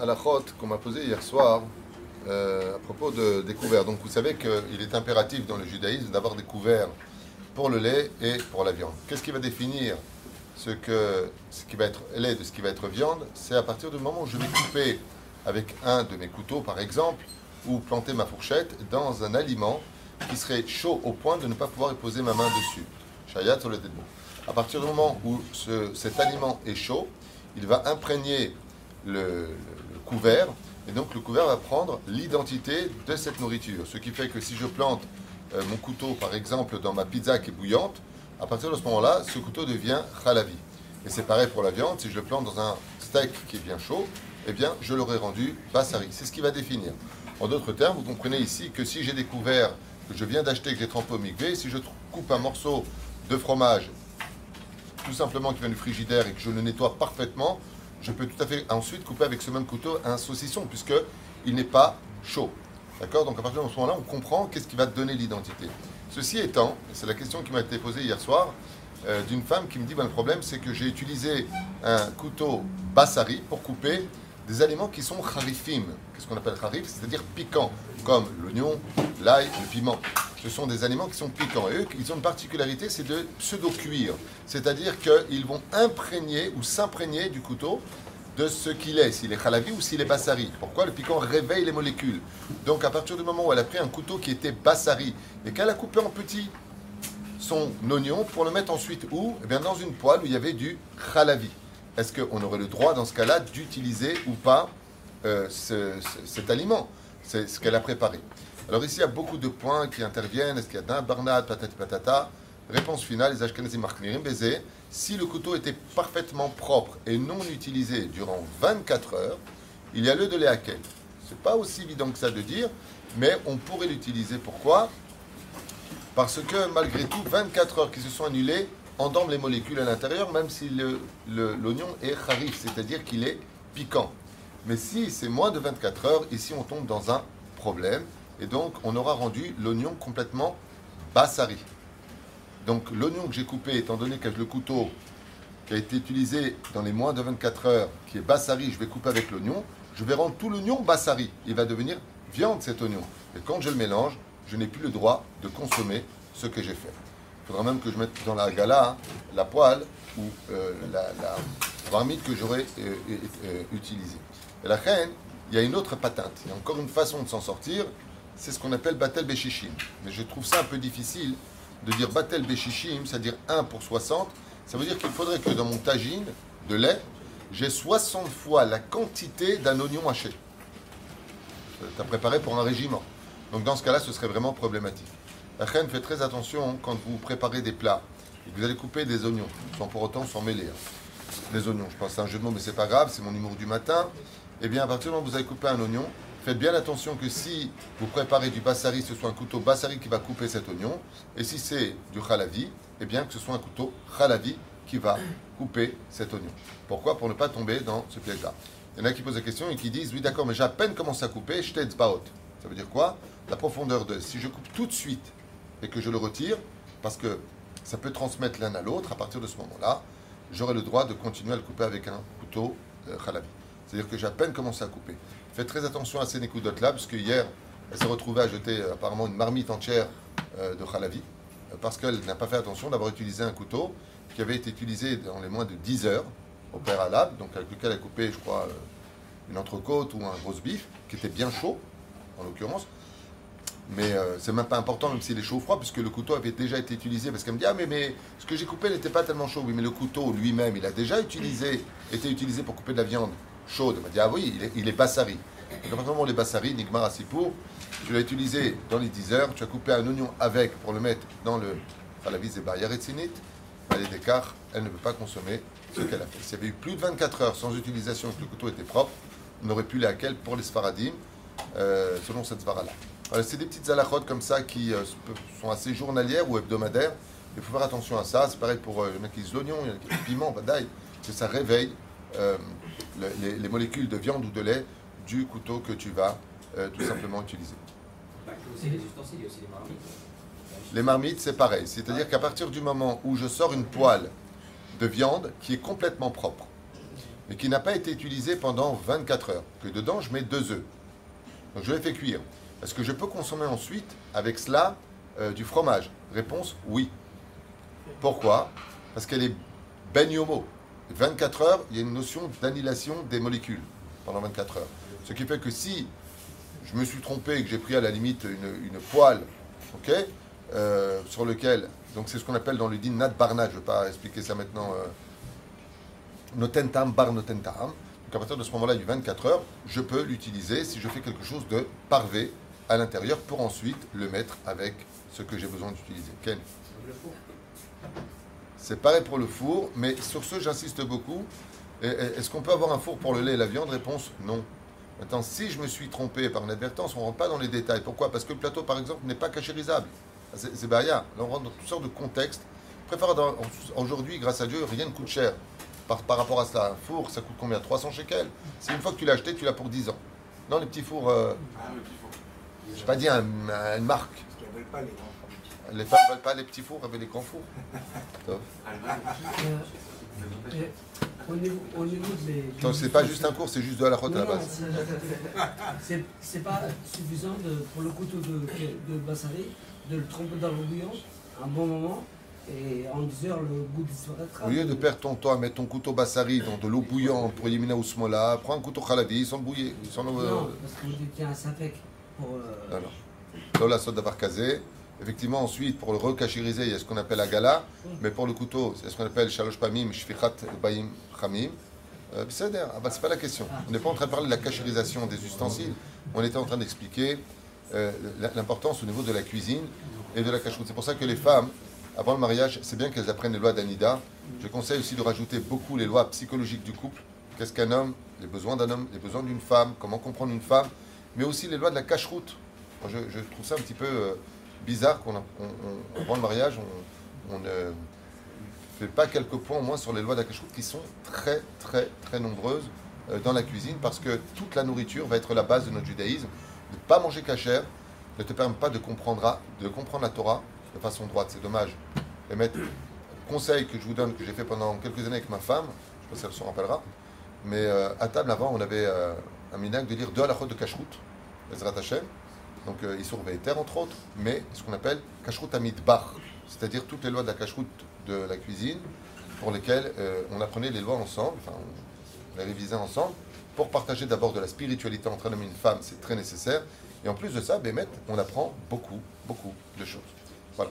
Alachot, qu'on m'a posé hier soir euh, à propos de découvert. Donc vous savez qu'il est impératif dans le judaïsme d'avoir des couverts pour le lait et pour la viande. Qu'est-ce qui va définir ce, que, ce qui va être lait de ce qui va être viande? C'est à partir du moment où je vais couper avec un de mes couteaux, par exemple, ou planter ma fourchette dans un aliment qui serait chaud au point de ne pas pouvoir y poser ma main dessus. Shayat sur le À partir du moment où ce, cet aliment est chaud, il va imprégner le, couvert, et donc le couvert va prendre l'identité de cette nourriture. Ce qui fait que si je plante euh, mon couteau, par exemple, dans ma pizza qui est bouillante, à partir de ce moment-là, ce couteau devient khalavi. Et c'est pareil pour la viande, si je le plante dans un steak qui est bien chaud, eh bien, je l'aurai rendu bassari. C'est ce qui va définir. En d'autres termes, vous comprenez ici que si j'ai découvert que je viens d'acheter, que j'ai trempé au migvé, si je coupe un morceau de fromage, tout simplement qui vient du frigidaire et que je le nettoie parfaitement, je peux tout à fait ensuite couper avec ce même couteau un saucisson, puisque il n'est pas chaud. D'accord? Donc à partir de ce moment-là, on comprend qu'est-ce qui va donner l'identité. Ceci étant, c'est la question qui m'a été posée hier soir, euh, d'une femme qui me dit, ben, le problème c'est que j'ai utilisé un couteau bassari pour couper des aliments qui sont harifim. Qu'est-ce qu'on appelle harif C'est-à-dire piquants, comme l'oignon, l'ail, le piment. Ce sont des aliments qui sont piquants. Et eux, ils ont une particularité, c'est de pseudo-cuire. C'est-à-dire qu'ils vont imprégner ou s'imprégner du couteau de ce qu'il est, s'il est halavi ou s'il est bassari. Pourquoi Le piquant réveille les molécules. Donc à partir du moment où elle a pris un couteau qui était bassari et qu'elle a coupé en petits son oignon pour le mettre ensuite où? Eh bien Dans une poêle où il y avait du halavi est-ce qu'on aurait le droit dans ce cas-là d'utiliser ou pas euh, cet aliment? C'est ce qu'elle a préparé. Alors ici, il y a beaucoup de points qui interviennent. Est-ce qu'il y a d'un barnade, patati patata? Réponse finale, les Ashkenazim markmirim baiser. Si le couteau était parfaitement propre et non utilisé durant 24 heures, il y a lieu de les Ce C'est pas aussi évident que ça de dire, mais on pourrait l'utiliser. Pourquoi? Parce que malgré tout, 24 heures qui se sont annulées endorme les molécules à l'intérieur, même si l'oignon est harif, c'est-à-dire qu'il est piquant. Mais si c'est moins de 24 heures, ici on tombe dans un problème, et donc on aura rendu l'oignon complètement bassari. Donc l'oignon que j'ai coupé, étant donné que le couteau qui a été utilisé dans les moins de 24 heures, qui est bassari, je vais couper avec l'oignon, je vais rendre tout l'oignon bassari. Il va devenir viande cet oignon. Et quand je le mélange, je n'ai plus le droit de consommer ce que j'ai fait. Il faudra même que je mette dans la gala la poêle ou euh, la, marmite que j'aurais euh, euh, utilisée. Et la reine, il y a une autre patente. Il y a encore une façon de s'en sortir. C'est ce qu'on appelle Batel Beshishim. Mais je trouve ça un peu difficile de dire Batel Beshishim, c'est-à-dire 1 pour 60. Ça veut dire qu'il faudrait que dans mon tagine de lait, j'ai 60 fois la quantité d'un oignon haché. Tu as préparé pour un régiment. Donc dans ce cas-là, ce serait vraiment problématique. La reine fait très attention quand vous préparez des plats et que vous allez couper des oignons, sans pour autant s'en mêler. Des oignons, je pense c'est un jeu de mots, mais c'est pas grave, c'est mon humour du matin. Eh bien, à partir du moment où vous allez couper un oignon, faites bien attention que si vous préparez du bassari, ce soit un couteau bassari qui va couper cet oignon. Et si c'est du khalavi, eh bien que ce soit un couteau khalavi qui va couper cet oignon. Pourquoi? Pour ne pas tomber dans ce piège-là. Il y en a qui posent la question et qui disent Oui, d'accord, mais j'ai à peine commencé à couper, je baot. Ça veut dire quoi? La profondeur de. Si je coupe tout de suite et que je le retire, parce que ça peut transmettre l'un à l'autre, à partir de ce moment-là, j'aurai le droit de continuer à le couper avec un couteau euh, khalabi. C'est-à-dire que j'ai à peine commencé à couper. Faites très attention à ces nécoudotes-là, puisque hier, elle s'est retrouvée à jeter euh, apparemment une marmite entière euh, de khalavi, parce qu'elle n'a pas fait attention d'avoir utilisé un couteau qui avait été utilisé dans les moins de 10 heures au préalable, donc avec lequel elle a coupé, je crois, une entrecôte ou un gros bif, qui était bien chaud, en l'occurrence. Mais euh, c'est même pas important, même s'il est chaud ou froid, puisque le couteau avait déjà été utilisé. Parce qu'elle me dit Ah, mais, mais ce que j'ai coupé n'était pas tellement chaud. Oui, mais le couteau lui-même, il a déjà été utilisé pour couper de la viande chaude. Elle m'a dit Ah, oui, il est, il est bassari. Donc, les bassari, Nigmar Asipour, tu l'as utilisé dans les 10 heures, tu as coupé un oignon avec pour le mettre dans le. à la vis des Yaretzinit. Elle est d'écart, elle ne peut pas consommer ce qu'elle a fait. S'il y avait eu plus de 24 heures sans utilisation et que le couteau était propre, on n'aurait pu les pour les Sfaradim, euh, selon cette svara-là c'est des petites alachot comme ça qui euh, sont assez journalières ou hebdomadaires. Il faut faire attention à ça. C'est pareil pour euh, les mecs qui utilisent l'oignon, le piment, badaï, que ça réveille euh, les, molécules de viande ou de lait du couteau que tu vas tout simplement utiliser. les marmites. Les marmites, c'est pareil. C'est-à-dire qu'à partir du moment où je sors une poêle de viande qui est complètement propre, mais qui n'a pas été utilisé pendant 24 heures, que dedans je mets deux œufs. Donc je les fais cuire. Est-ce que je peux consommer ensuite avec cela euh, du fromage? Réponse oui. Pourquoi? Parce qu'elle est yomo. 24 heures, il y a une notion d'annihilation des molécules pendant 24 heures. Ce qui fait que si je me suis trompé et que j'ai pris à la limite une, poêle, ok, euh, sur lequel, donc c'est ce qu'on appelle dans le din nat barna, je ne vais pas expliquer ça maintenant, euh, notentam bar notentam. Donc à partir de ce moment-là, du 24 heures, je peux l'utiliser si je fais quelque chose de parvé à l'intérieur pour ensuite le mettre avec ce que j'ai besoin d'utiliser. Four. C'est pareil pour le four, mais sur ce, j'insiste beaucoup. Est-ce qu'on peut avoir un four pour le lait et la viande? Réponse non. Maintenant, si je me suis trompé par inadvertance, on ne rentre pas dans les détails. Pourquoi? Parce que le plateau, par exemple, n'est pas cachérisable. C'est c'est Bahia. Là, on rentre dans toutes sortes de contextes. Préfère Aujourd'hui, grâce à Dieu, rien ne coûte cher. Par, par rapport à cela, un four, ça coûte combien? 300 shekels C'est une fois que tu l'as acheté, tu l'as pour 10 ans. Non, les petits fours, euh, je n'ai pas dit un- un- une marque. Pas les grands. Les femmes ne veulent pas les petits fours, elles veulent les grands fours. Top. Euh, euh, au, niveau, au niveau des. Donc, c'est pas juste un cours, c'est juste de la route à la base. c'est- pas suffisant de, pour le couteau de, de Bassari de le tremper dans le bouillon un bon moment et en 10 heures le goût disparaîtra. Au lieu de perdre ton temps à mettre ton couteau bassari dans de l'eau bouillante pour éliminer Ousmola, prends un couteau khalavi sans le bouiller. Sans le, Non, parce que vous dites qu'il y a un sapec pour. euh, sauce d'avoir casé. Effectivement, ensuite, pour le recachériser, il y a ce qu'on appelle la gala. Mais pour le couteau, c'est ce qu'on appelle shalosh pamim, shfichat baim chamim. Euh, ah bah, c'est pas la question. On n'est pas en train de parler de la cachérisation des ustensiles. On était en train d'expliquer euh, l'importance au niveau de la cuisine et de la cacheroute. C'est pour ça que les femmes, avant le mariage, c'est bien qu'elles apprennent les lois d'Anida. Je conseille aussi de rajouter beaucoup les lois psychologiques du couple. Qu'est-ce qu'un homme? Les besoins d'un homme, les besoins d'une femme, comment comprendre une femme, mais aussi les lois de la cacheroute. Je trouve ça un petit peu euh, bizarre qu'on, avant le mariage, on, ne fait pas quelques points au moins sur les lois cacheroute qui sont très, très, très nombreuses euh, dans la cuisine parce que toute la nourriture va être la base de notre judaïsme. Ne pas manger cachère ne te permet pas de comprendre, la Torah de façon droite. C'est dommage. Et mettre conseil que je vous donne, que j'ai fait pendant quelques années avec ma femme, je ne sais pas si elle se rappellera, mais euh, à table avant, on avait euh, un minac de lire deux halachot de kashrut, Ezrat Hashem, donc euh, Issour Ve'eter entre autres, mais ce qu'on appelle kashrut amidbar, c'est-à-dire toutes les lois de la kashrut de la cuisine, pour lesquelles euh, on apprenait les lois ensemble, enfin on les révisait ensemble, pour partager d'abord de la spiritualité entre un homme et une femme, c'est très nécessaire, et en plus de ça, Bémet, on apprend beaucoup, beaucoup de choses. Voilà,